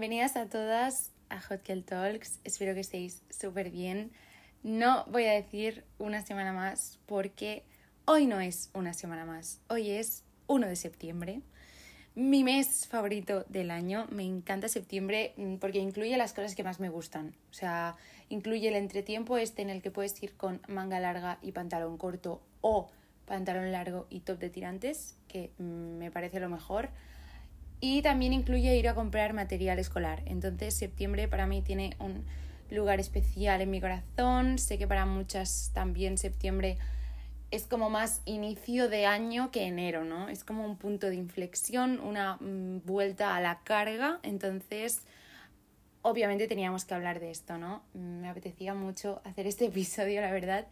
Bienvenidas a todas a Hot Talks. Espero que estéis súper bien. No voy a decir una semana más porque hoy no es una semana más. Hoy es 1 de septiembre. Mi mes favorito del año. Me encanta septiembre mm, porque incluye las cosas que más me gustan. O sea, incluye el entretiempo este en el que puedes ir con manga larga y pantalón corto o pantalón largo y top de tirantes, que mm, me parece lo mejor y también incluye ir a comprar material escolar. Entonces septiembre para mí tiene un lugar especial en mi corazón. Sé que para muchas también septiembre es como más inicio de año que enero, ¿no? Es como un punto de inflexión, una mm, vuelta a la carga. Entonces, obviamente teníamos que hablar de esto, ¿no? Me apetecía mucho hacer este episodio, la verdad.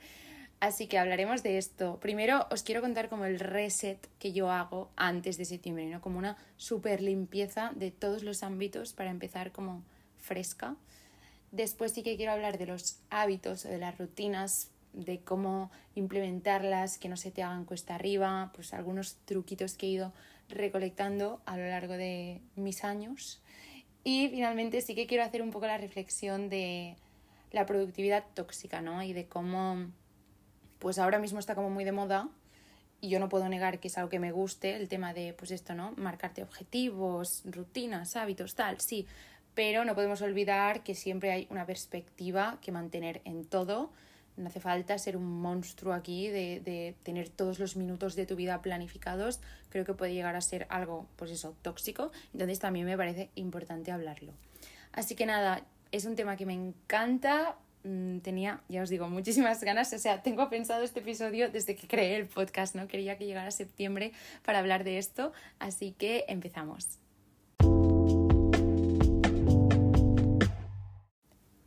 Así que hablaremos de esto. Primero os quiero contar como el reset que yo hago antes de septiembre, ¿no? Como una super limpieza de todos los ámbitos para empezar como fresca. Después sí que quiero hablar de los hábitos o de las rutinas, de cómo implementarlas, que no se te hagan cuesta arriba, pues algunos truquitos que he ido recolectando a lo largo de mis años. Y finalmente sí que quiero hacer un poco la reflexión de la productividad tóxica, ¿no? Y de cómo pues ahora mismo está como muy de moda y yo no puedo negar que es algo que me guste, el tema de, pues esto, ¿no? Marcarte objetivos, rutinas, hábitos, tal, sí, pero no podemos olvidar que siempre hay una perspectiva que mantener en todo. No hace falta ser un monstruo aquí de, de tener todos los minutos de tu vida planificados. Creo que puede llegar a ser algo, pues eso, tóxico. Entonces también me parece importante hablarlo. Así que nada, es un tema que me encanta, Mm, tenía, ya os digo, muchísimas ganas. O sea, tengo pensado este episodio desde que creé el podcast, ¿no? Quería que llegara septiembre para hablar de esto, así que empezamos.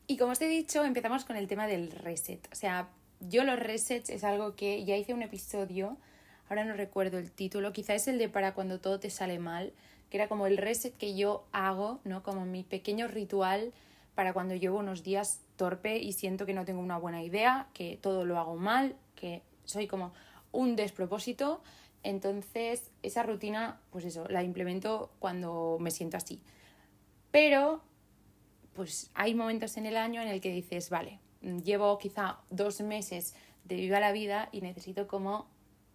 Y como os he dicho, empezamos con el tema del reset. O sea, yo los resets es algo que ya hice un episodio, ahora no recuerdo el título, quizá es el de para cuando todo te sale mal, que era como el reset que yo hago, ¿no? Como mi pequeño ritual para cuando llevo unos días torpe y siento que no tengo una buena idea, que todo lo hago mal, que soy como un despropósito. Entonces, esa rutina, pues eso, la implemento cuando me siento así. Pero, pues hay momentos en el año en el que dices, vale, llevo quizá dos meses de viva la vida y necesito como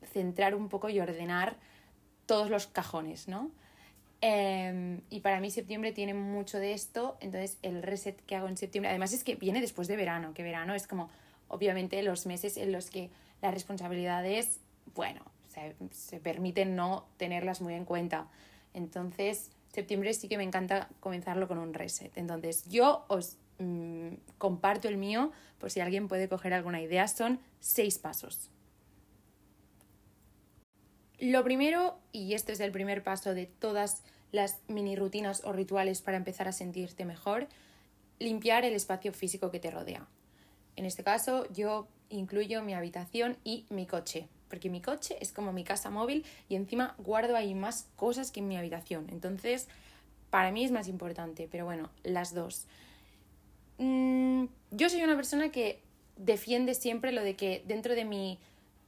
centrar un poco y ordenar todos los cajones, ¿no? Em, y para mí septiembre tiene mucho de esto, entonces el reset que hago en septiembre, además es que viene después de verano, que verano es como obviamente los meses en los que las responsabilidades, bueno, se, se permiten no tenerlas muy en cuenta. Entonces, septiembre sí que me encanta comenzarlo con un reset. Entonces, yo os mm, comparto el mío por si alguien puede coger alguna idea. Son seis pasos. Lo primero, y este es el primer paso de todas las mini rutinas o rituales para empezar a sentirte mejor, limpiar el espacio físico que te rodea. En este caso, yo incluyo mi habitación y mi coche, porque mi coche es como mi casa móvil y encima guardo ahí más cosas que en mi habitación. Entonces, para mí es más importante, pero bueno, las dos. Mm, yo soy una persona que defiende siempre lo de que dentro de mi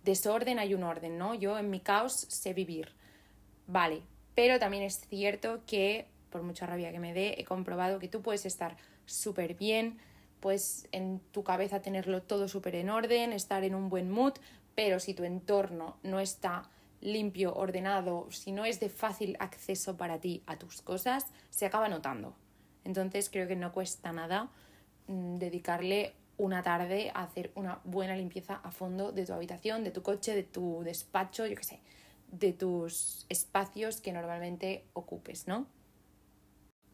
desorden hay un orden, ¿no? Yo en mi caos sé vivir. Vale, pero también es cierto que, por mucha rabia que me dé, he comprobado que tú puedes estar súper bien, puedes en tu cabeza tenerlo todo súper en orden, estar en un buen mood, pero si tu entorno no está limpio, ordenado, si no es de fácil acceso para ti a tus cosas, se acaba notando. Entonces creo que no cuesta nada mm, dedicarle una tarde hacer una buena limpieza a fondo de tu habitación, de tu coche, de tu despacho, yo qué sé, de tus espacios que normalmente ocupes, ¿no?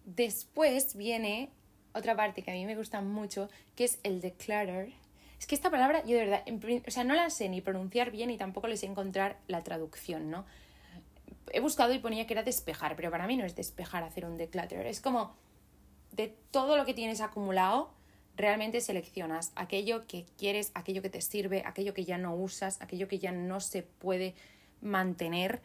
Después viene otra parte que a mí me gusta mucho, que es el declutter. Es que esta palabra yo de verdad, o sea, no la sé ni pronunciar bien y tampoco les sé encontrar la traducción, ¿no? He buscado y ponía que era despejar, pero para mí no es despejar hacer un declutter. Es como de todo lo que tienes acumulado, realmente seleccionas aquello que quieres, aquello que te sirve, aquello que ya no usas, aquello que ya no se puede mantener.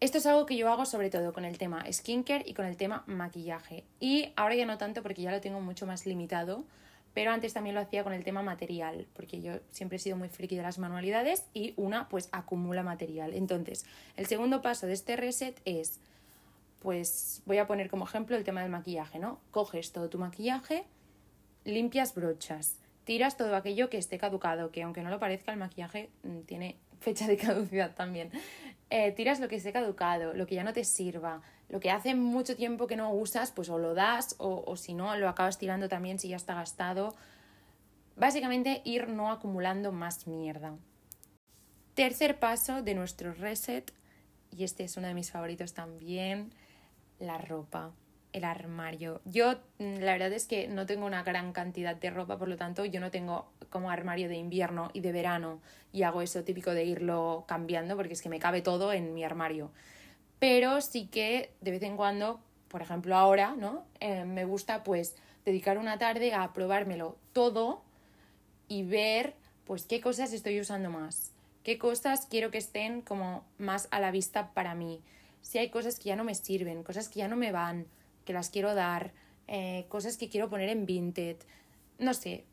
Esto es algo que yo hago sobre todo con el tema skincare y con el tema maquillaje. Y ahora ya no tanto porque ya lo tengo mucho más limitado, pero antes también lo hacía con el tema material, porque yo siempre he sido muy friki de las manualidades y una pues acumula material. Entonces, el segundo paso de este reset es pues voy a poner como ejemplo el tema del maquillaje, ¿no? Coges todo tu maquillaje, limpias brochas, tiras todo aquello que esté caducado, que aunque no lo parezca, el maquillaje mm, tiene fecha de caducidad también. Eh, tiras lo que esté caducado, lo que ya no te sirva, lo que hace mucho tiempo que no usas, pues o lo das o, o si no, lo acabas tirando también si ya está gastado. Básicamente ir no acumulando más mierda. Tercer paso de nuestro reset, y este es uno de mis favoritos también, la ropa el armario. Yo mm, la verdad es que no tengo una gran cantidad de ropa, por lo tanto yo no tengo como armario de invierno y de verano y hago eso típico de irlo cambiando porque es que me cabe todo en mi armario. Pero sí que de vez en cuando, por ejemplo ahora, ¿no? Eh, me gusta pues dedicar una tarde a probármelo todo y ver pues qué cosas estoy usando más, qué cosas quiero que estén como más a la vista para mí. Si hay cosas que ya no me sirven, cosas que ya no me van, que las quiero dar, eh, cosas que quiero poner en Vinted, no sé,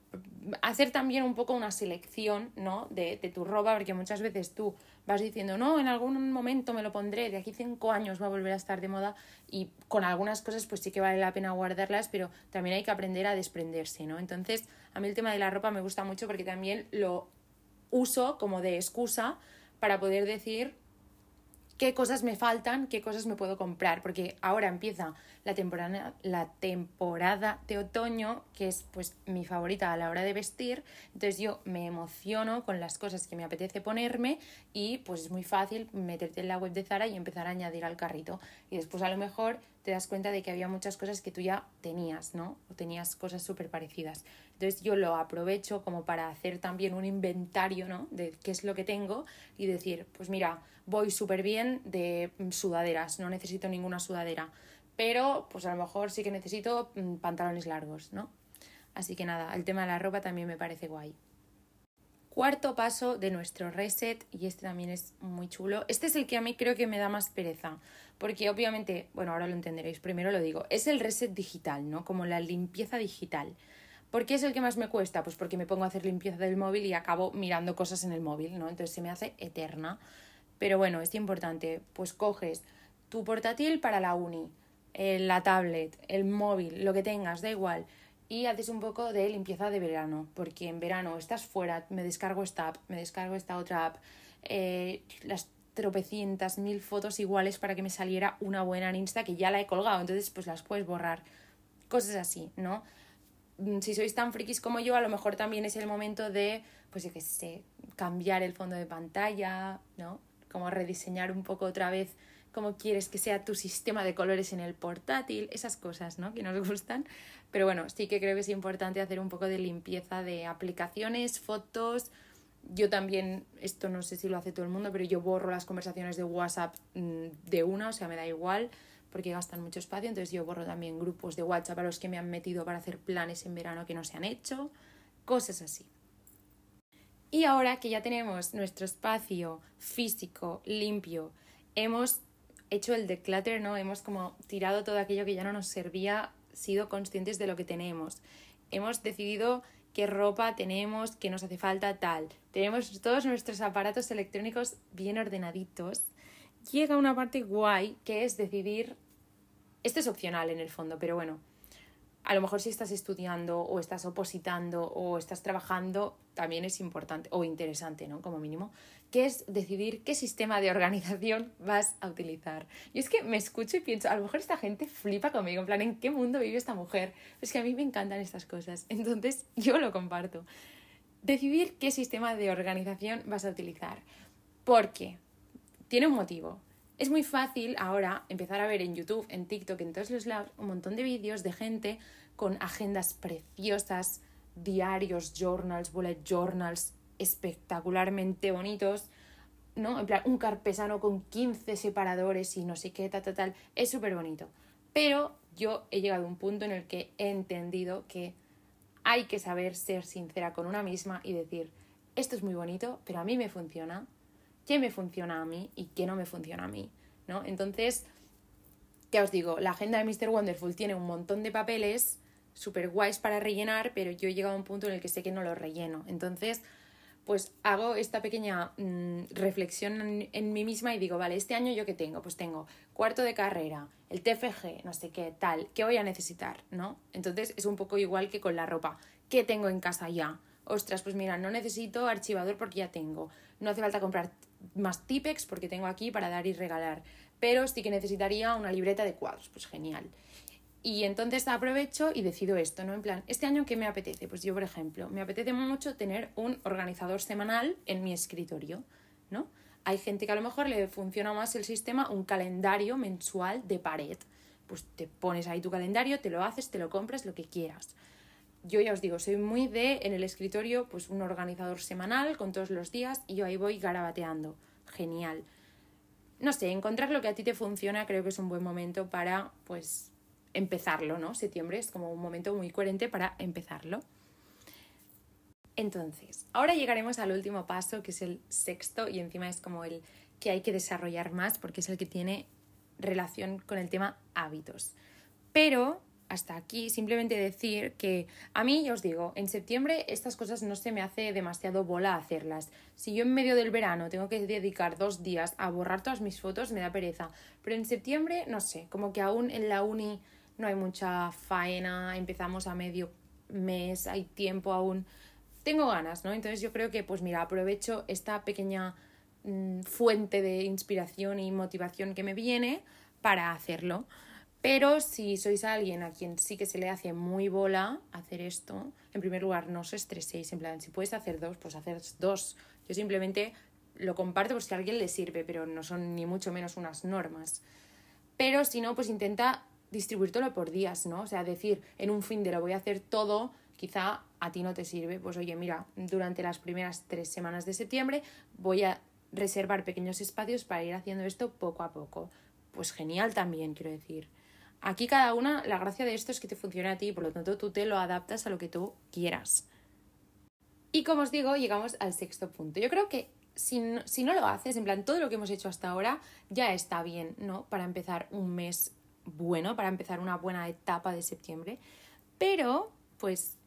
hacer también un poco una selección, ¿no? De, de, tu ropa, porque muchas veces tú vas diciendo, no, en algún momento me lo pondré, de aquí cinco años va a volver a estar de moda y con algunas cosas pues sí que vale la pena guardarlas, pero también hay que aprender a desprenderse, ¿no? Entonces, a mí el tema de la ropa me gusta mucho porque también lo uso como de excusa para poder decir, qué cosas me faltan, qué cosas me puedo comprar, porque ahora empieza la temporada, la temporada de otoño, que es pues mi favorita a la hora de vestir, entonces yo me emociono con las cosas que me apetece ponerme y pues es muy fácil meterte en la web de Zara y empezar a añadir al carrito y después a lo mejor te das cuenta de que había muchas cosas que tú ya tenías, ¿no? O tenías cosas súper parecidas. Entonces yo lo aprovecho como para hacer también un inventario, ¿no? De qué es lo que tengo y decir, pues mira, voy súper bien de sudaderas, no necesito ninguna sudadera, pero pues a lo mejor sí que necesito mm, pantalones largos, ¿no? Así que nada, el tema de la ropa también me parece guay. Cuarto paso de nuestro reset, y este también es muy chulo. Este es el que a mí creo que me da más pereza, porque obviamente, bueno, ahora lo entenderéis, primero lo digo, es el reset digital, ¿no? Como la limpieza digital. ¿Por qué es el que más me cuesta? Pues porque me pongo a hacer limpieza del móvil y acabo mirando cosas en el móvil, ¿no? Entonces se me hace eterna. Pero bueno, es importante, pues coges tu portátil para la uni, eh, la tablet, el móvil, lo que tengas, da igual y haces un poco de limpieza de verano, porque en verano estás fuera, me descargo esta app, me descargo esta otra app, eh, las tropecientas mil fotos iguales para que me saliera una buena en Insta que ya la he colgado, entonces pues las puedes borrar, cosas así, ¿no? Mm, si sois tan frikis como yo, a lo mejor también es el momento de, pues yo qué sé, cambiar el fondo de pantalla, ¿no? Como rediseñar un poco otra vez cómo quieres que sea tu sistema de colores en el portátil, esas cosas, ¿no? Que nos gustan. Pero bueno, sí que creo que es importante hacer un poco de limpieza de aplicaciones, fotos. Yo también, esto no sé si lo hace todo el mundo, pero yo borro las conversaciones de WhatsApp mm, de una, o sea, me da igual porque gastan mucho espacio, entonces yo borro también grupos de WhatsApp a los que me han metido para hacer planes en verano que no se han hecho, cosas así. Y ahora que ya tenemos nuestro espacio físico limpio, hemos hecho el declutter, ¿no? Hemos como tirado todo aquello que ya no nos servía, sido conscientes de lo que tenemos. Hemos decidido qué ropa tenemos, qué nos hace falta, tal. Tenemos todos nuestros aparatos electrónicos bien ordenaditos. Llega una parte guay que es decidir. Esto es opcional en el fondo, pero bueno, a lo mejor si estás estudiando o estás opositando o estás trabajando, también es importante o interesante, ¿no? Como mínimo, que es decidir qué sistema de organización vas a utilizar. Y es que me escucho y pienso, a lo mejor esta gente flipa conmigo, en plan, ¿en qué mundo vive esta mujer? Es que a mí me encantan estas cosas, entonces yo lo comparto. Decidir qué sistema de organización vas a utilizar. Porque tiene un motivo. Es muy fácil ahora empezar a ver en YouTube, en TikTok, en todos los lados, un montón de vídeos de gente con agendas preciosas, diarios, journals, bullet journals espectacularmente bonitos, ¿no? En plan, un carpesano con 15 separadores y no sé qué, tal, tal, tal. Es súper bonito. Pero yo he llegado a un punto en el que he entendido que hay que saber ser sincera con una misma y decir, esto es muy bonito, pero a mí me funciona, qué me funciona a mí y qué no me funciona a mí, ¿no? Entonces, ya os digo, la agenda de Mr. Wonderful tiene un montón de papeles súper guays para rellenar, pero yo he llegado a un punto en el que sé que no lo relleno. Entonces, pues hago esta pequeña mm, reflexión en, en, mí misma y digo, vale, este año yo qué tengo? Pues tengo cuarto de carrera, el TFG, no sé qué, tal, ¿qué voy a necesitar? ¿No? Entonces es un poco igual que con la ropa. ¿Qué tengo en casa ya? Ostras, pues mira, no necesito archivador porque ya tengo. No hace falta comprar más Tipex porque tengo aquí para dar y regalar. Pero sí que necesitaría una libreta de cuadros. Pues genial. Y entonces aprovecho y decido esto, ¿no? En plan, ¿este año qué me apetece? Pues yo, por ejemplo, me apetece mucho tener un organizador semanal en mi escritorio, ¿no? Hay gente que a lo mejor le funciona más el sistema, un calendario mensual de pared. Pues te pones ahí tu calendario, te lo haces, te lo compras, lo que quieras. Yo ya os digo, soy muy de en el escritorio, pues un organizador semanal con todos los días y yo ahí voy garabateando. Genial. No sé, encontrar lo que a ti te funciona creo que es un buen momento para, pues, empezarlo, ¿no? Septiembre es como un momento muy coherente para empezarlo. Entonces, ahora llegaremos al último paso, que es el sexto, y encima es como el que hay que desarrollar más porque es el que tiene relación con el tema hábitos. Pero hasta aquí simplemente decir que a mí, ya os digo, en septiembre estas cosas no se me hace demasiado bola hacerlas. Si yo en medio del verano tengo que dedicar dos días a borrar todas mis fotos, me da pereza. Pero en septiembre, no sé, como que aún en la uni no hay mucha faena, empezamos a medio mes, hay tiempo aún. Tengo ganas, ¿no? Entonces yo creo que, pues mira, aprovecho esta pequeña mm, fuente de inspiración y motivación que me viene para hacerlo. Pero si sois alguien a quien sí que se le hace muy bola hacer esto, en primer lugar, no os estreséis. En si puedes hacer dos, pues hacer dos. Yo simplemente lo comparto por si a alguien le sirve, pero no son ni mucho menos unas normas. Pero si no, pues intenta distribuírtelo por días, ¿no? O sea, decir, en un fin de lo voy a hacer todo, quizá a ti no te sirve. Pues oye, mira, durante las primeras tres semanas de septiembre voy a reservar pequeños espacios para ir haciendo esto poco a poco. Pues genial también, quiero decir. Aquí cada una, la gracia de esto es que te funcione a ti, por lo tanto tú te lo adaptas a lo que tú quieras. Y como os digo, llegamos al sexto punto. Yo creo que si no, si no lo haces, en plan, todo lo que hemos hecho hasta ahora ya está bien, ¿no? Para empezar un mes bueno para empezar una buena etapa de septiembre. Pero, pues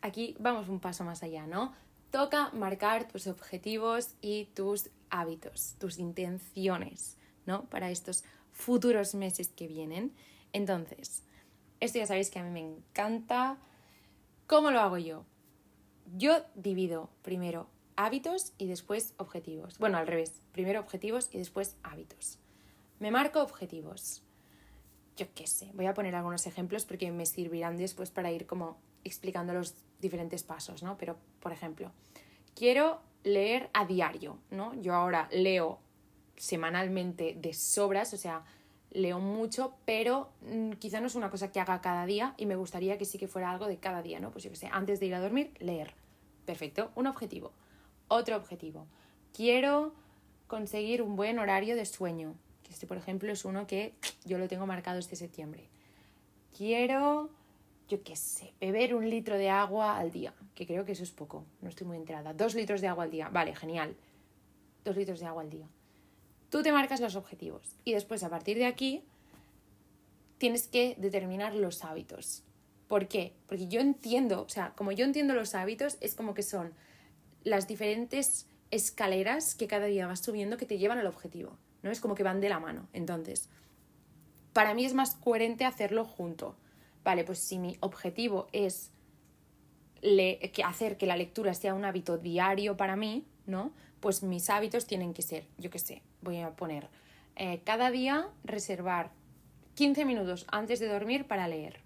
aquí vamos un paso más allá, ¿no? Toca marcar tus objetivos y tus hábitos, tus intenciones, ¿no? Para estos futuros meses que vienen. Entonces, esto ya sabéis que a mí me encanta. ¿Cómo lo hago yo? Yo divido primero hábitos y después objetivos. Bueno, al revés, primero objetivos y después hábitos. Me marco objetivos yo qué sé, voy a poner algunos ejemplos porque me servirán después para ir como explicando los diferentes pasos, ¿no? Pero, por ejemplo, quiero leer a diario, ¿no? Yo ahora leo semanalmente de sobras, o sea, leo mucho, pero mm, quizá no es una cosa que haga cada día y me gustaría que sí que fuera algo de cada día, ¿no? Pues yo qué sé, antes de ir a dormir, leer. Perfecto, un objetivo. Otro objetivo. Quiero conseguir un buen horario de sueño. Este, por ejemplo, es uno que yo lo tengo marcado este septiembre. Quiero, yo qué sé, beber un litro de agua al día, que creo que eso es poco, no estoy muy enterada. Dos litros de agua al día, vale, genial. Dos litros de agua al día. Tú te marcas los objetivos y después a partir de aquí tienes que determinar los hábitos. ¿Por qué? Porque yo entiendo, o sea, como yo entiendo los hábitos, es como que son las diferentes escaleras que cada día vas subiendo que te llevan al objetivo. ¿no? Es como que van de la mano. Entonces, para mí es más coherente hacerlo junto. Vale, pues si mi objetivo es hacer que la lectura sea un hábito diario para mí, ¿no? Pues mis hábitos tienen que ser, yo qué sé, voy a poner eh, cada día reservar 15 minutos antes de dormir para leer.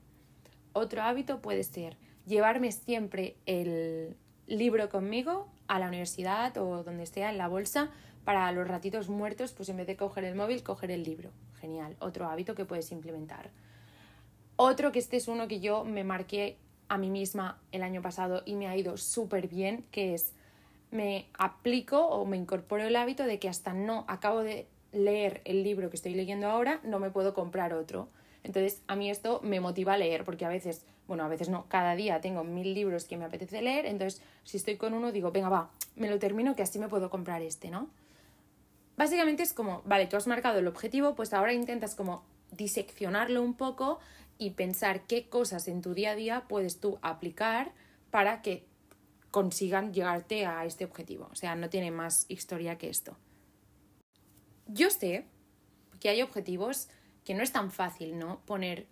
Otro hábito puede ser llevarme siempre el libro conmigo a la universidad o donde esté en la bolsa para los ratitos muertos, pues en vez de coger el móvil, coger el libro. Genial, otro hábito que puedes implementar. Otro que este es uno que yo me marqué a mí misma el año pasado y me ha ido súper bien, que es me aplico o me incorporo el hábito de que hasta no acabo de leer el libro que estoy leyendo ahora, no me puedo comprar otro. Entonces, a mí esto me motiva a leer, porque a veces, bueno, a veces no, cada día tengo mil libros que me apetece leer, entonces si estoy con uno digo, venga, va, me lo termino que así me puedo comprar este, ¿no? Básicamente es como, vale, tú has marcado el objetivo, pues ahora intentas como diseccionarlo un poco y pensar qué cosas en tu día a día puedes tú aplicar para que consigan llegarte a este objetivo. O sea, no tiene más historia que esto. Yo sé que hay objetivos que no es tan fácil, ¿no? Poner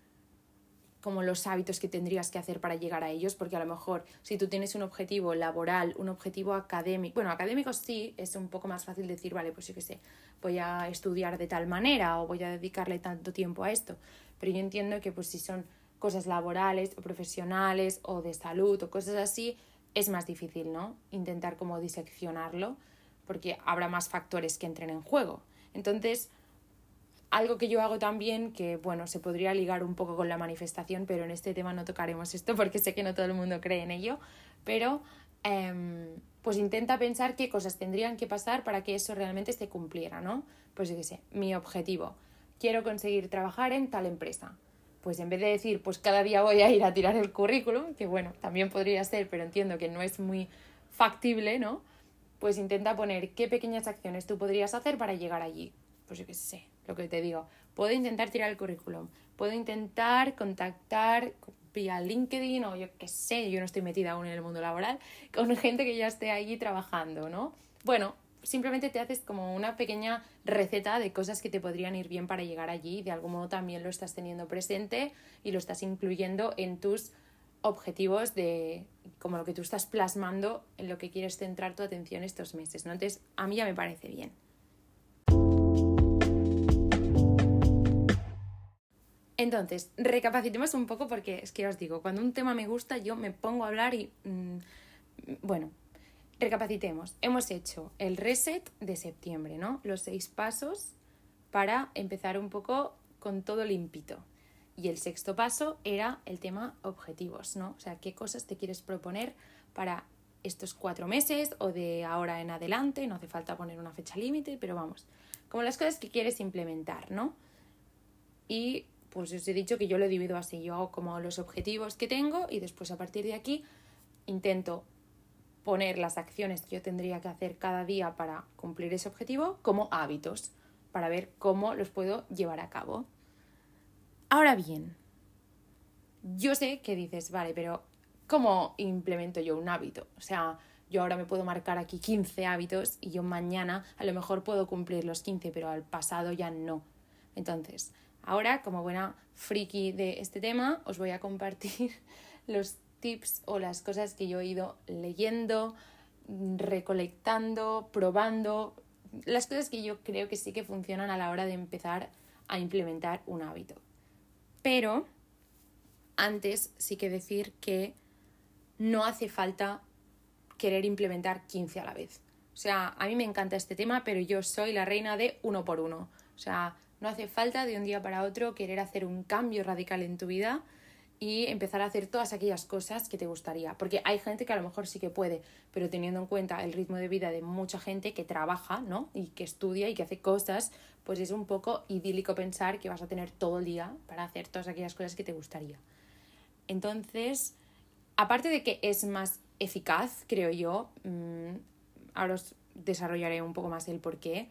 como los hábitos que tendrías que hacer para llegar a ellos, porque a lo mejor si tú tienes un objetivo laboral, un objetivo académico, bueno, académico sí, es un poco más fácil decir, vale, pues yo qué sé, voy a estudiar de tal manera o voy a dedicarle tanto tiempo a esto, pero yo entiendo que pues si son cosas laborales o profesionales o de salud o cosas así, es más difícil, ¿no? Intentar como diseccionarlo, porque habrá más factores que entren en juego. Entonces, algo que yo hago también, que bueno, se podría ligar un poco con la manifestación, pero en este tema no tocaremos esto porque sé que no todo el mundo cree en ello, pero em, pues intenta pensar qué cosas tendrían que pasar para que eso realmente se cumpliera, ¿no? Pues yo qué sé, mi objetivo, quiero conseguir trabajar en tal empresa. Pues en vez de decir, pues cada día voy a ir a tirar el currículum, que bueno, también podría ser, pero entiendo que no es muy factible, ¿no? Pues intenta poner qué pequeñas acciones tú podrías hacer para llegar allí. Pues yo qué sé, lo que te digo. Puedo intentar tirar el currículum, puedo intentar contactar vía LinkedIn o yo qué sé, yo no estoy metida aún en el mundo laboral, con gente que ya esté allí trabajando, ¿no? Bueno, simplemente te haces como una pequeña receta de cosas que te podrían ir bien para llegar allí de algún modo también lo estás teniendo presente y lo estás incluyendo en tus objetivos de como lo que tú estás plasmando en lo que quieres centrar tu atención estos meses, ¿no? Entonces, a mí ya me parece bien. Entonces, recapacitemos un poco porque es que os digo, cuando un tema me gusta yo me pongo a hablar y... Mm, bueno, recapacitemos. Hemos hecho el reset de septiembre, ¿no? Los seis pasos para empezar un poco con todo limpito. Y el sexto paso era el tema objetivos, ¿no? O sea, qué cosas te quieres proponer para estos cuatro meses o de ahora en adelante, no hace falta poner una fecha límite, pero vamos, como las cosas que quieres implementar, ¿no? Y pues os he dicho que yo lo divido así, yo hago como los objetivos que tengo y después a partir de aquí intento poner las acciones que yo tendría que hacer cada día para cumplir ese objetivo como hábitos, para ver cómo los puedo llevar a cabo. Ahora bien, yo sé que dices, vale, pero ¿cómo implemento yo un hábito? O sea, yo ahora me puedo marcar aquí 15 hábitos y yo mañana a lo mejor puedo cumplir los 15, pero al pasado ya no. Entonces, Ahora, como buena friki de este tema, os voy a compartir los tips o las cosas que yo he ido leyendo, recolectando, probando, las cosas que yo creo que sí que funcionan a la hora de empezar a implementar un hábito. Pero antes sí que decir que no hace falta querer implementar 15 a la vez. O sea, a mí me encanta este tema, pero yo soy la reina de uno por uno. O sea, no hace falta de un día para otro querer hacer un cambio radical en tu vida y empezar a hacer todas aquellas cosas que te gustaría. Porque hay gente que a lo mejor sí que puede, pero teniendo en cuenta el ritmo de vida de mucha gente que trabaja, ¿no? Y que estudia y que hace cosas, pues es un poco idílico pensar que vas a tener todo el día para hacer todas aquellas cosas que te gustaría. Entonces, aparte de que es más eficaz, creo yo, mm, ahora os desarrollaré un poco más el por qué,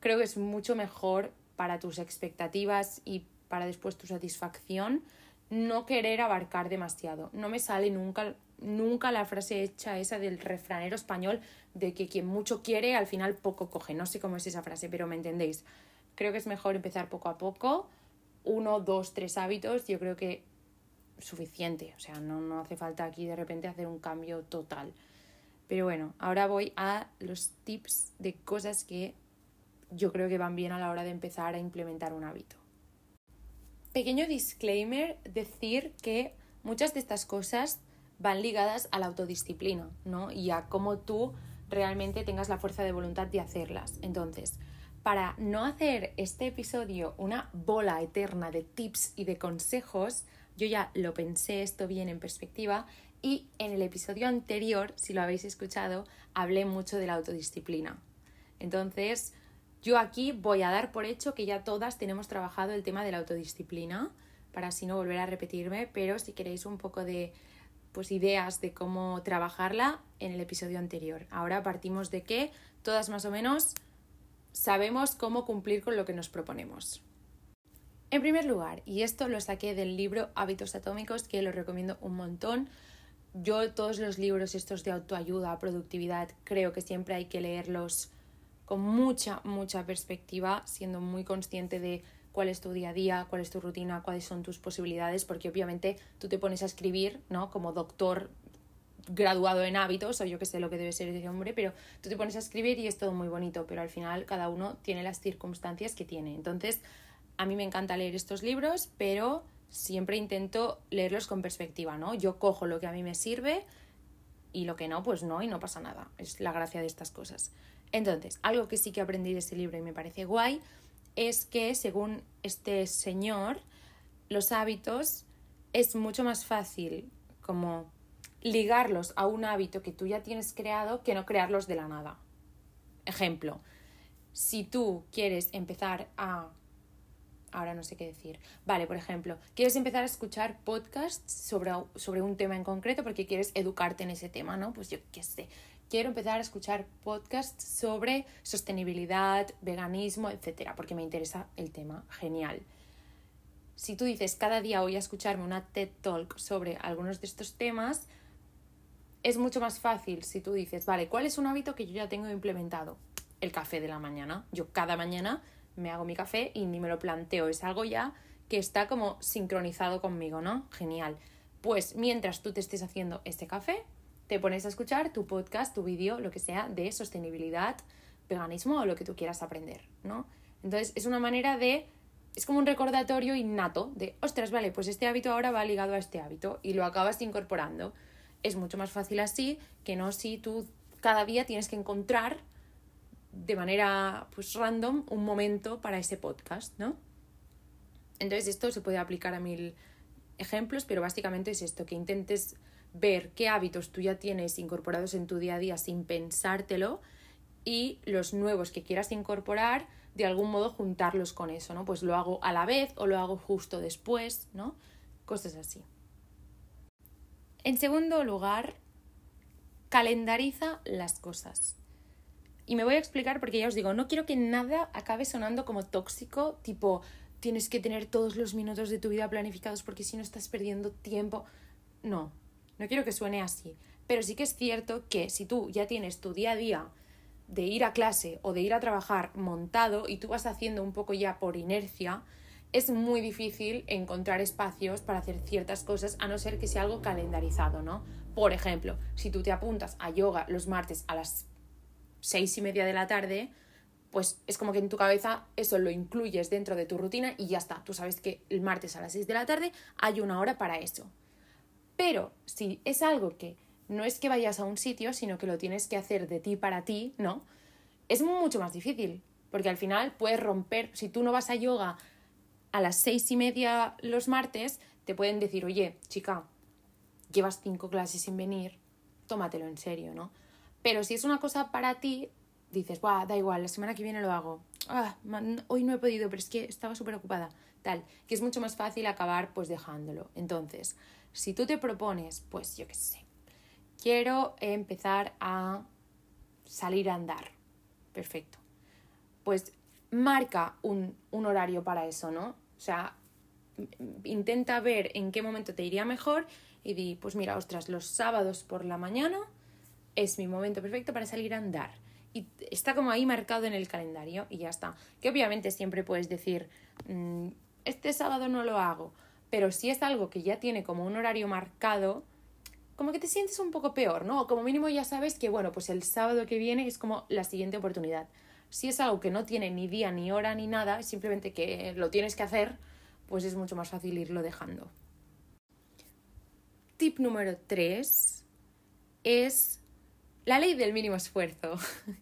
creo que es mucho mejor para tus expectativas y para después tu satisfacción, no querer abarcar demasiado. No me sale nunca, nunca la frase hecha esa del refranero español de que quien mucho quiere al final poco coge. No sé cómo es esa frase, pero me entendéis. Creo que es mejor empezar poco a poco, uno, dos, tres hábitos, yo creo que suficiente. O sea, no, no hace falta aquí de repente hacer un cambio total. Pero bueno, ahora voy a los tips de cosas que yo creo que van bien a la hora de empezar a implementar un hábito. Pequeño disclaimer, decir que muchas de estas cosas van ligadas a la autodisciplina, ¿no? Y a cómo tú realmente tengas la fuerza de voluntad de hacerlas. Entonces, para no hacer este episodio una bola eterna de tips y de consejos, yo ya lo pensé esto bien en perspectiva y en el episodio anterior, si lo habéis escuchado, hablé mucho de la autodisciplina. Entonces, yo aquí voy a dar por hecho que ya todas tenemos trabajado el tema de la autodisciplina, para así no volver a repetirme, pero si queréis un poco de pues ideas de cómo trabajarla en el episodio anterior. Ahora partimos de que todas más o menos sabemos cómo cumplir con lo que nos proponemos. En primer lugar, y esto lo saqué del libro Hábitos Atómicos, que lo recomiendo un montón, yo todos los libros estos de autoayuda, productividad, creo que siempre hay que leerlos con mucha, mucha perspectiva, siendo muy consciente de cuál es tu día a día, cuál es tu rutina, cuáles son tus posibilidades, porque obviamente tú te pones a escribir, ¿no? Como doctor graduado en hábitos, o yo que sé lo que debe ser ese hombre, pero tú te pones a escribir y es todo muy bonito, pero al final cada uno tiene las circunstancias que tiene. Entonces, a mí me encanta leer estos libros, pero siempre intento leerlos con perspectiva, ¿no? Yo cojo lo que a mí me sirve y lo que no, pues no, y no pasa nada. Es la gracia de estas cosas. Entonces, algo que sí que aprendí de este libro y me parece guay es que, según este señor, los hábitos es mucho más fácil como ligarlos a un hábito que tú ya tienes creado que no crearlos de la nada. Ejemplo, si tú quieres empezar a... Ahora no sé qué decir. Vale, por ejemplo, quieres empezar a escuchar podcasts sobre, sobre un tema en concreto porque quieres educarte en ese tema, ¿no? Pues yo qué sé quiero empezar a escuchar podcasts sobre sostenibilidad, veganismo, etcétera, porque me interesa el tema. Genial. Si tú dices cada día voy a escucharme una TED Talk sobre algunos de estos temas, es mucho más fácil si tú dices, vale, ¿cuál es un hábito que yo ya tengo implementado? El café de la mañana. Yo cada mañana me hago mi café y ni me lo planteo, es algo ya que está como sincronizado conmigo, ¿no? Genial. Pues mientras tú te estés haciendo este café, te pones a escuchar tu podcast, tu vídeo, lo que sea de sostenibilidad, veganismo o lo que tú quieras aprender, ¿no? Entonces es una manera de, es como un recordatorio innato de, ostras, vale, pues este hábito ahora va ligado a este hábito y lo acabas incorporando. Es mucho más fácil así que no si tú cada día tienes que encontrar de manera pues random un momento para ese podcast, ¿no? Entonces esto se puede aplicar a mil ejemplos, pero básicamente es esto, que intentes ver qué hábitos tú ya tienes incorporados en tu día a día sin pensártelo y los nuevos que quieras incorporar, de algún modo juntarlos con eso, ¿no? Pues lo hago a la vez o lo hago justo después, ¿no? Cosas así. En segundo lugar, calendariza las cosas. Y me voy a explicar porque ya os digo, no quiero que nada acabe sonando como tóxico, tipo tienes que tener todos los minutos de tu vida planificados porque si no estás perdiendo tiempo. No, no quiero que suene así, pero sí que es cierto que si tú ya tienes tu día a día de ir a clase o de ir a trabajar montado y tú vas haciendo un poco ya por inercia, es muy difícil encontrar espacios para hacer ciertas cosas a no ser que sea algo calendarizado, ¿no? Por ejemplo, si tú te apuntas a yoga los martes a las seis y media de la tarde, pues es como que en tu cabeza eso lo incluyes dentro de tu rutina y ya está. Tú sabes que el martes a las seis de la tarde hay una hora para eso. Pero si es algo que no es que vayas a un sitio, sino que lo tienes que hacer de ti para ti, ¿no? Es mucho más difícil, porque al final puedes romper, si tú no vas a yoga a las seis y media los martes, te pueden decir, oye, chica, llevas cinco clases sin venir, tómatelo en serio, ¿no? Pero si es una cosa para ti, dices, Buah, da igual, la semana que viene lo hago. Ah, hoy no he podido, pero es que estaba súper ocupada. Tal, que es mucho más fácil acabar pues dejándolo. Entonces, si tú te propones, pues yo qué sé, quiero empezar a salir a andar. Perfecto. Pues marca un, un horario para eso, ¿no? O sea, intenta ver en qué momento te iría mejor y di, pues mira, ostras, los sábados por la mañana es mi momento perfecto para salir a andar. Y está como ahí marcado en el calendario y ya está. Que obviamente siempre puedes decir, mm, este sábado no lo hago, pero si es algo que ya tiene como un horario marcado, como que te sientes un poco peor, ¿no? Como mínimo ya sabes que, bueno, pues el sábado que viene es como la siguiente oportunidad. Si es algo que no tiene ni día, ni hora, ni nada, simplemente que lo tienes que hacer, pues es mucho más fácil irlo dejando. Tip número 3 es la ley del mínimo esfuerzo.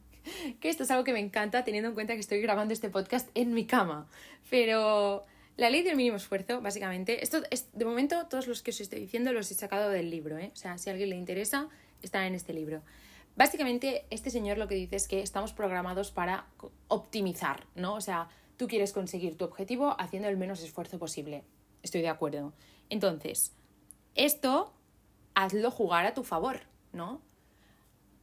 que esto es algo que me encanta teniendo en cuenta que estoy grabando este podcast en mi cama. Pero la ley del mínimo esfuerzo, básicamente, esto es, de momento todos los que os estoy diciendo los he sacado del libro, ¿eh? o sea, si a alguien le interesa, están en este libro. Básicamente, este señor lo que dice es que estamos programados para optimizar, ¿no? O sea, tú quieres conseguir tu objetivo haciendo el menos esfuerzo posible. Estoy de acuerdo. Entonces, esto hazlo jugar a tu favor, ¿no?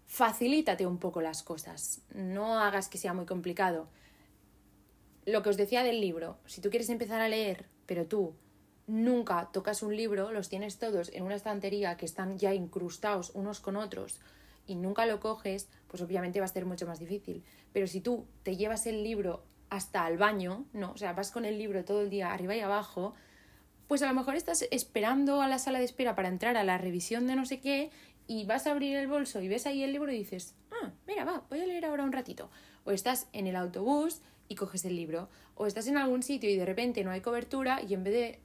Facilítate un poco las cosas. No hagas que sea muy complicado lo que os decía del libro, si tú quieres empezar a leer, pero tú nunca tocas un libro, los tienes todos en una estantería que están ya incrustados unos con otros y nunca lo coges, pues obviamente va a ser mucho más difícil. Pero si tú te llevas el libro hasta el baño, ¿no? O sea, vas con el libro todo el día arriba y abajo, pues a lo mejor estás esperando a la sala de espera para entrar a la revisión de no sé qué y vas a abrir el bolso y ves ahí el libro y dices, ah, mira, va, voy a leer ahora un ratito. O estás en el autobús y coges el libro. O estás en algún sitio y de repente no hay cobertura y en vez de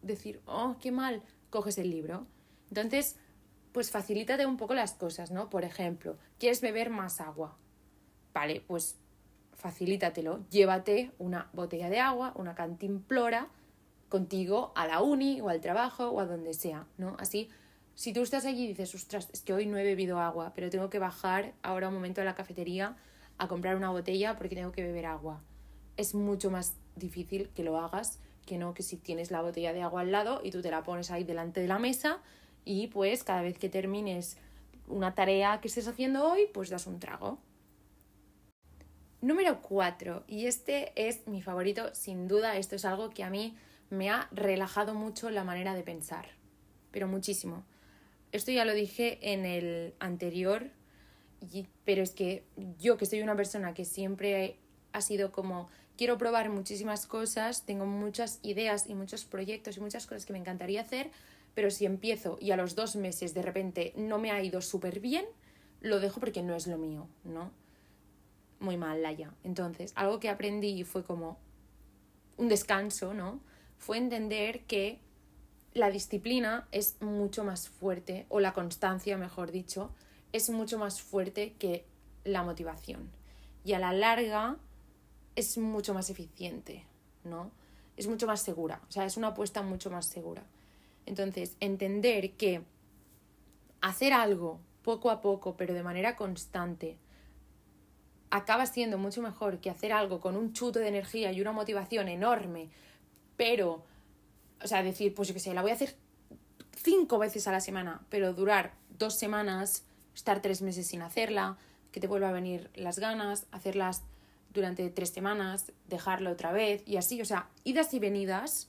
decir, oh, qué mal, coges el libro. Entonces, pues facilítate un poco las cosas, ¿no? Por ejemplo, ¿quieres beber más agua? Vale, pues facilítatelo. Llévate una botella de agua, una cantimplora contigo a la uni o al trabajo o a donde sea, ¿no? Así, si tú estás allí y dices, ostras, es que hoy no he bebido agua, pero tengo que bajar ahora un momento a la cafetería a comprar una botella porque tengo que beber agua. Es mucho más difícil que lo hagas que no que si tienes la botella de agua al lado y tú te la pones ahí delante de la mesa y pues cada vez que termines una tarea que estés haciendo hoy, pues das un trago. Número 4, y este es mi favorito, sin duda, esto es algo que a mí me ha relajado mucho la manera de pensar, pero muchísimo. Esto ya lo dije en el anterior, pero es que yo que soy una persona que siempre ha sido como quiero probar muchísimas cosas, tengo muchas ideas y muchos proyectos y muchas cosas que me encantaría hacer, pero si empiezo y a los dos meses de repente no me ha ido súper bien, lo dejo porque no es lo mío, ¿no? Muy mal, Laia. Entonces, algo que aprendí fue como un descanso, ¿no? Fue entender que la disciplina es mucho más fuerte, o la constancia, mejor dicho, es mucho más fuerte que la motivación. Y a la larga es mucho más eficiente, ¿no? Es mucho más segura, o sea, es una apuesta mucho más segura. Entonces, entender que hacer algo poco a poco, pero de manera constante, acaba siendo mucho mejor que hacer algo con un chuto de energía y una motivación enorme, pero, o sea, decir, pues yo qué sé, la voy a hacer cinco veces a la semana, pero durar dos semanas, estar tres meses sin hacerla, que te vuelva a venir las ganas, hacerlas durante tres semanas, dejarlo otra vez y así, o sea, idas y venidas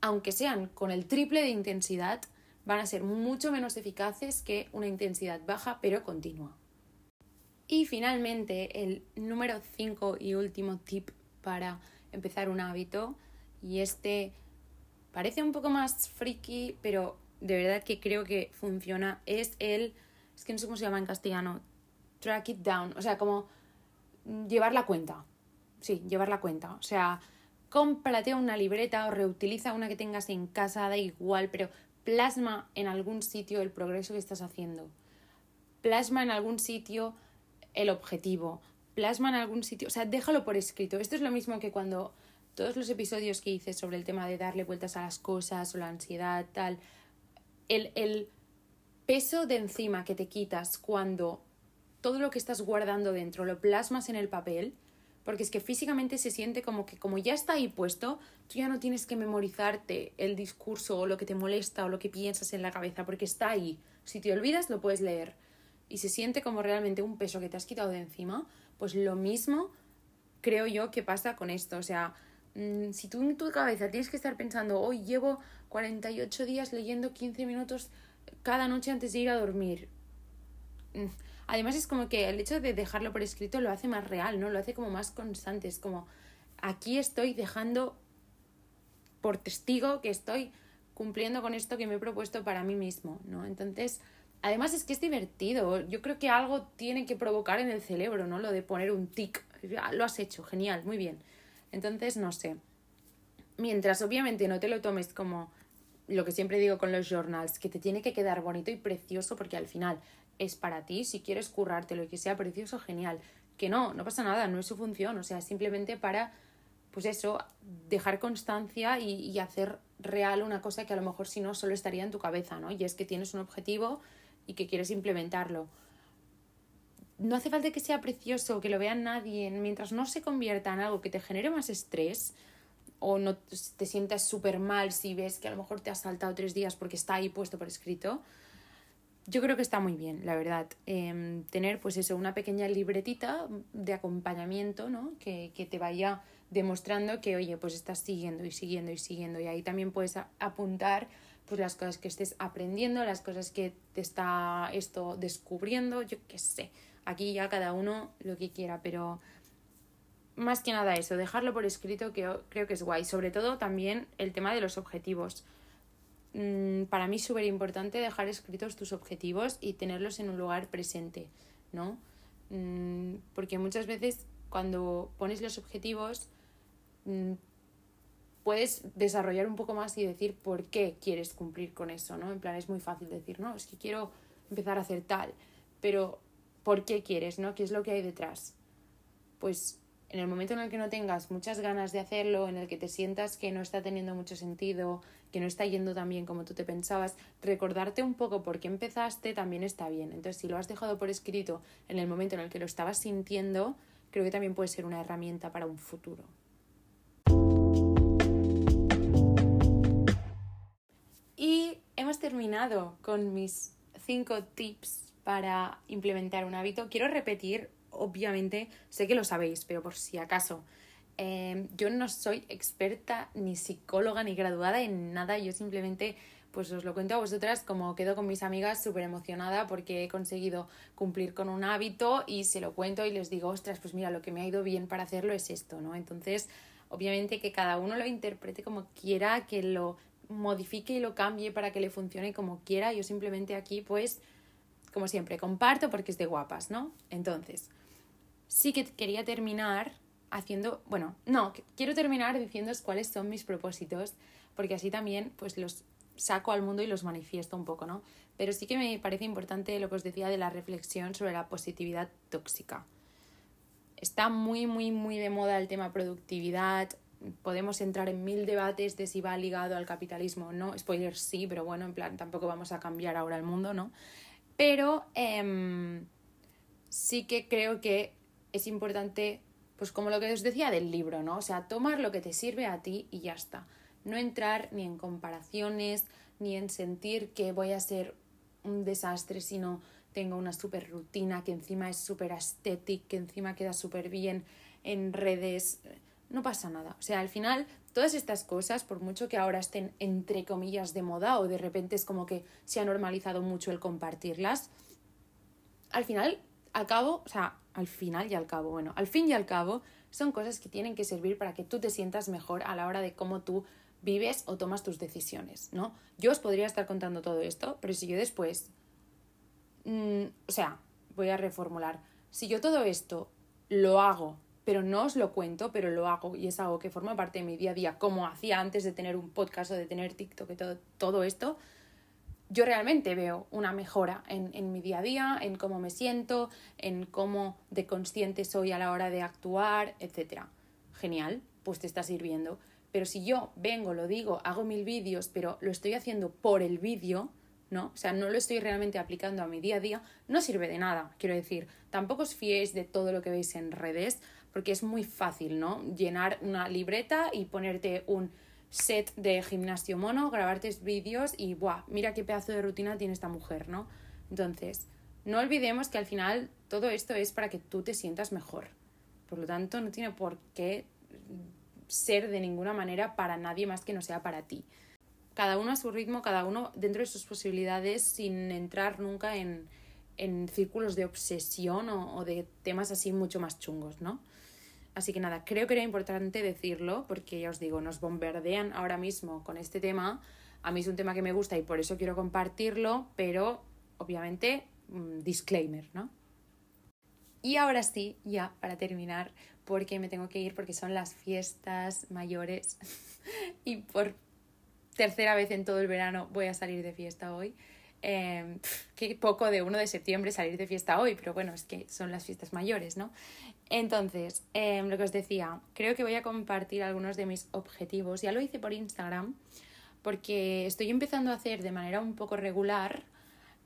aunque sean con el triple de intensidad, van a ser mucho menos eficaces que una intensidad baja pero continua. Y finalmente, el número 5 y último tip para empezar un hábito, y este parece un poco más friki, pero de verdad que creo que funciona, es el, es que no sé cómo se llama en castellano, track it down, o sea, como llevar la cuenta. Sí, llevar la cuenta. O sea, cómprate una libreta o reutiliza una que tengas en casa, da igual, pero plasma en algún sitio el progreso que estás haciendo. Plasma en algún sitio el objetivo. Plasma en algún sitio, o sea, déjalo por escrito. Esto es lo mismo que cuando todos los episodios que hice sobre el tema de darle vueltas a las cosas o la ansiedad, tal, el, el peso de encima que te quitas cuando todo lo que estás guardando dentro lo plasmas en el papel, porque es que físicamente se siente como que como ya está ahí puesto, tú ya no tienes que memorizarte el discurso o lo que te molesta o lo que piensas en la cabeza, porque está ahí. Si te olvidas, lo puedes leer. Y se siente como realmente un peso que te has quitado de encima, pues lo mismo creo yo que pasa con esto. O sea, mm, si tú en tu cabeza tienes que estar pensando, hoy llevo 48 días leyendo 15 minutos cada noche antes de ir a dormir. Mm, Además es como que el hecho de dejarlo por escrito lo hace más real, ¿no? Lo hace como más constante. Es como, aquí estoy dejando por testigo que estoy cumpliendo con esto que me he propuesto para mí mismo, ¿no? Entonces, además es que es divertido. Yo creo que algo tiene que provocar en el cerebro, ¿no? Lo de poner un tic. Lo has hecho, genial, muy bien. Entonces, no sé. Mientras obviamente no te lo tomes como lo que siempre digo con los journals, que te tiene que quedar bonito y precioso porque al final es para ti, si quieres currártelo y que sea precioso, genial. Que no, no pasa nada, no es su función, o sea, simplemente para, pues eso, dejar constancia y, y hacer real una cosa que a lo mejor si no solo estaría en tu cabeza, ¿no? Y es que tienes un objetivo y que quieres implementarlo. No hace falta que sea precioso, que lo vea nadie, mientras no se convierta en algo que te genere más estrés o no te sientas súper mal si ves que a lo mejor te has saltado tres días porque está ahí puesto por escrito, yo creo que está muy bien, la verdad. Em, tener, pues eso, una pequeña libretita de acompañamiento, ¿no? Que, que, te vaya demostrando que, oye, pues estás siguiendo y siguiendo y siguiendo. Y ahí también puedes apuntar pues las cosas que estés aprendiendo, las cosas que te está esto descubriendo, yo qué sé. Aquí ya cada uno lo que quiera, pero más que nada eso, dejarlo por escrito que creo que es guay. Sobre todo también el tema de los objetivos. Mm, para mí es súper importante dejar escritos tus objetivos y tenerlos en un lugar presente, ¿no? Mm, porque muchas veces cuando pones los objetivos mm, puedes desarrollar un poco más y decir por qué quieres cumplir con eso, ¿no? En plan, es muy fácil decir, no, es que quiero empezar a hacer tal, pero ¿por qué quieres, no? ¿Qué es lo que hay detrás? Pues en el momento en el que no tengas muchas ganas de hacerlo, en el que te sientas que no está teniendo mucho sentido, que no está yendo tan bien como tú te pensabas, recordarte un poco por qué empezaste también está bien. Entonces, si lo has dejado por escrito en el momento en el que lo estabas sintiendo, creo que también puede ser una herramienta para un futuro. Y hemos terminado con mis cinco tips para implementar un hábito. Quiero repetir obviamente sé que lo sabéis, pero por si acaso. Em, yo no soy experta ni psicóloga ni graduada en nada, yo simplemente pues os lo cuento a vosotras como quedo con mis amigas súper emocionada porque he conseguido cumplir con un hábito y se lo cuento y les digo, ostras, pues mira, lo que me ha ido bien para hacerlo es esto, ¿no? Entonces, obviamente que cada uno lo interprete como quiera, que lo modifique y lo cambie para que le funcione como quiera. Yo simplemente aquí, pues, como siempre, comparto porque es de guapas, ¿no? Entonces, sí que quería terminar haciendo, bueno, no, quiero terminar diciendo cuáles son mis propósitos, porque así también pues los saco al mundo y los manifiesto un poco, ¿no? Pero sí que me parece importante lo que os decía de la reflexión sobre la positividad tóxica. Está muy, muy, muy de moda el tema productividad. Podemos entrar en mil debates de si va ligado al capitalismo o no. Spoiler sí, pero bueno, en plan, tampoco vamos a cambiar ahora el mundo, ¿no? Pero em, sí que creo que es importante, pues como lo que os decía del libro, ¿no? O sea, tomar lo que te sirve a ti y ya está. No entrar ni en comparaciones, ni en sentir que voy a ser un desastre si no tengo una súper rutina que encima es súper estética, que encima queda súper bien en redes. No pasa nada. O sea, al final, todas estas cosas, por mucho que ahora estén entre comillas de moda o de repente es como que se ha normalizado mucho el compartirlas, al final, al cabo, o sea, al final y al cabo, bueno, al fin y al cabo son cosas que tienen que servir para que tú te sientas mejor a la hora de cómo tú vives o tomas tus decisiones, ¿no? Yo os podría estar contando todo esto, pero si yo después, mm, o sea, voy a reformular, si yo todo esto lo hago, pero no os lo cuento, pero lo hago y es algo que forma parte de mi día a día, como hacía antes de tener un podcast o de tener TikTok y todo, todo esto, yo realmente veo una mejora en, en, mi día a día, en cómo me siento, en cómo de consciente soy a la hora de actuar, etc. Genial, pues te está sirviendo. Pero si yo vengo, lo digo, hago mil vídeos, pero lo estoy haciendo por el vídeo, ¿no? O sea, no lo estoy realmente aplicando a mi día a día, no sirve de nada, quiero decir. Tampoco os fiéis de todo lo que veis en redes, porque es muy fácil, ¿no? Llenar una libreta y ponerte un set de gimnasio mono, grabarte vídeos y ¡buah! Mira qué pedazo de rutina tiene esta mujer, ¿no? Entonces, no olvidemos que al final todo esto es para que tú te sientas mejor. Por lo tanto, no tiene por qué ser de ninguna manera para nadie más que no sea para ti. Cada uno a su ritmo, cada uno dentro de sus posibilidades, sin entrar nunca en, en círculos de obsesión o, o de temas así mucho más chungos, ¿no? Así que nada, creo que era importante decirlo porque ya os digo, nos bombardean ahora mismo con este tema. A mí es un tema que me gusta y por eso quiero compartirlo, pero obviamente, mm, disclaimer, ¿no? Y ahora sí, ya para terminar, porque me tengo que ir porque son las fiestas mayores y por tercera vez en todo el verano voy a salir de fiesta hoy. Eh, qué poco de 1 de septiembre salir de fiesta hoy, pero bueno, es que son las fiestas mayores, ¿no? Entonces, em, lo que os decía, creo que voy a compartir algunos de mis objetivos. Ya lo hice por Instagram, porque estoy empezando a hacer de manera un poco regular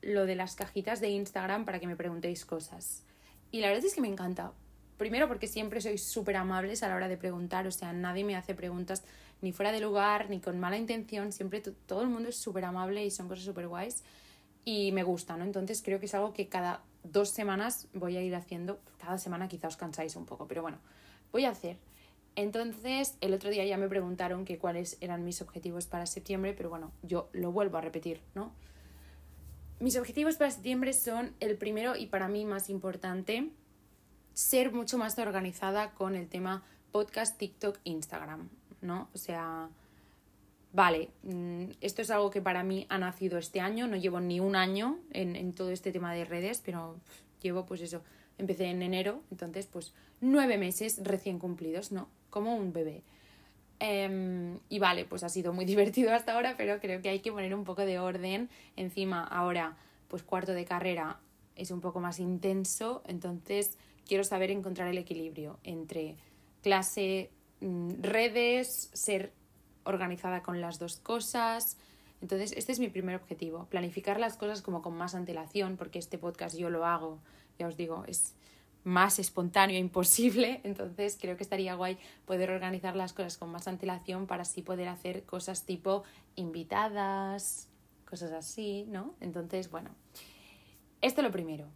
lo de las cajitas de Instagram para que me preguntéis cosas. Y la verdad es que me encanta. Primero porque siempre sois súper amables a la hora de preguntar, o sea, nadie me hace preguntas ni fuera de lugar, ni con mala intención, siempre todo el mundo es súper amable y son cosas súper guays. y me gusta, ¿no? Entonces creo que es algo que cada dos semanas voy a ir haciendo. Cada semana quizá os cansáis un poco, pero bueno, voy a hacer. Entonces, el otro día ya me preguntaron que cuáles eran mis objetivos para septiembre, pero bueno, yo lo vuelvo a repetir, ¿no? Mis objetivos para septiembre son el primero y para mí más importante, ser mucho más organizada con el tema podcast, TikTok, Instagram, ¿no? O sea, vale, mm, esto es algo que para mí ha nacido este año, no llevo ni un año en, en todo este tema de redes, pero llevo pues eso, empecé en enero, entonces pues nueve meses recién cumplidos, ¿no? Como un bebé. Em, y vale, pues ha sido muy divertido hasta ahora, pero creo que hay que poner un poco de orden. Encima, ahora, pues cuarto de carrera es un poco más intenso, entonces quiero saber encontrar el equilibrio entre clase, mm, redes, ser organizada con las dos cosas. Entonces, este es mi primer objetivo, planificar las cosas como con más antelación, porque este podcast yo lo hago, ya os digo, es más espontáneo e imposible, entonces creo que estaría guay poder organizar las cosas con más antelación para así poder hacer cosas tipo invitadas, cosas así, ¿no? Entonces, bueno, esto lo primero.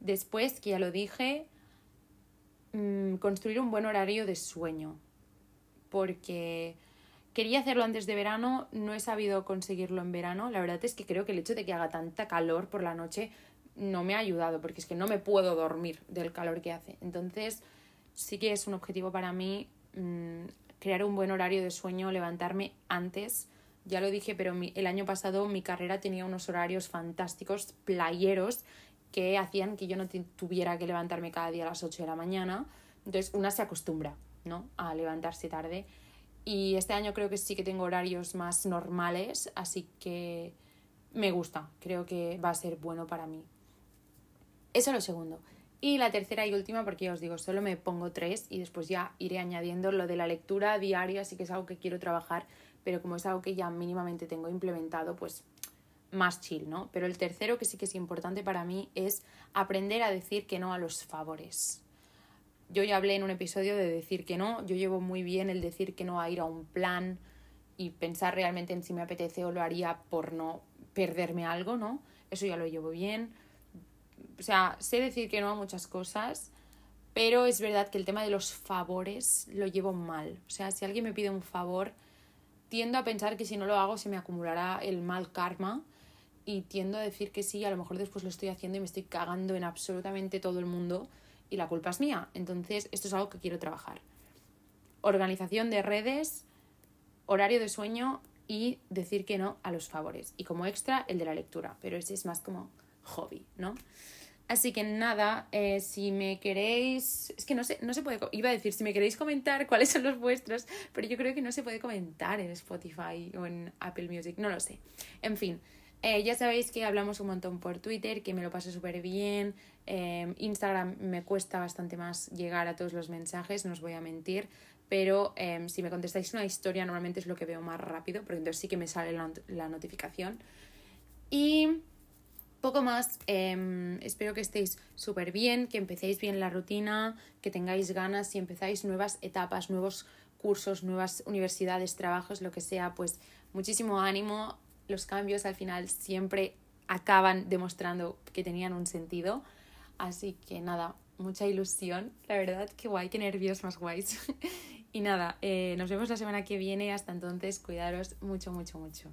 Después, que ya lo dije, mmm, construir un buen horario de sueño, porque quería hacerlo antes de verano, no he sabido conseguirlo en verano, la verdad es que creo que el hecho de que haga tanta calor por la noche no me ha ayudado porque es que no me puedo dormir del calor que hace. Entonces, sí que es un objetivo para mí mmm, crear un buen horario de sueño, levantarme antes. Ya lo dije, pero el año pasado mi carrera tenía unos horarios fantásticos, playeros, que hacían que yo no tuviera que levantarme cada día a las 8 de la mañana. Entonces, una se acostumbra, ¿no? A levantarse tarde. Y este año creo que sí que tengo horarios más normales, así que me gusta. Creo que va a ser bueno para mí. Eso es lo segundo. Y la tercera y última, porque ya os digo, solo me pongo tres y después ya iré añadiendo lo de la lectura diaria, sí que es algo que quiero trabajar, pero como es algo que ya mínimamente tengo implementado, pues más chill, ¿no? Pero el tercero que sí que es importante para mí es aprender a decir que no a los favores. Yo ya hablé en un episodio de decir que no, yo llevo muy bien el decir que no a ir a un plan y pensar realmente en si me apetece o lo haría por no perderme algo, ¿no? Eso ya lo llevo bien o sea, sé decir que no a muchas cosas, pero es verdad que el tema de los favores lo llevo mal. O sea, si alguien me pide un favor, tiendo a pensar que si no lo hago se me acumulará el mal karma y tiendo a decir que sí, a lo mejor después lo estoy haciendo y me estoy cagando en absolutamente todo el mundo y la culpa es mía. Entonces, esto es algo que quiero trabajar. Organización de redes, horario de sueño y decir que no a los favores. Y como extra, el de la lectura, pero ese es más como hobby, ¿no? Así que nada, eh, si me queréis, es que no sé, no se puede, iba a decir, si me queréis comentar cuáles son los vuestros, pero yo creo que no se puede comentar en Spotify o en Apple Music, no lo sé. En fin, eh, ya sabéis que hablamos un montón por Twitter, que me lo paso súper bien. Eh, Instagram me cuesta bastante más llegar a todos los mensajes, no os voy a mentir. Pero si me contestáis una historia, normalmente es lo que veo más rápido, porque entonces sí que me sale la, la notificación. Y poco más, em, espero que estéis súper bien, que empecéis bien la rutina, que tengáis ganas y empezáis nuevas etapas, nuevos cursos, nuevas universidades, trabajos, lo que sea, pues muchísimo ánimo. Los cambios al final siempre acaban demostrando que tenían un sentido. Así que nada, mucha ilusión, la verdad, qué guay, qué nervios más guays. y nada, eh, nos vemos la semana que viene, hasta entonces, cuidaros mucho, mucho, mucho.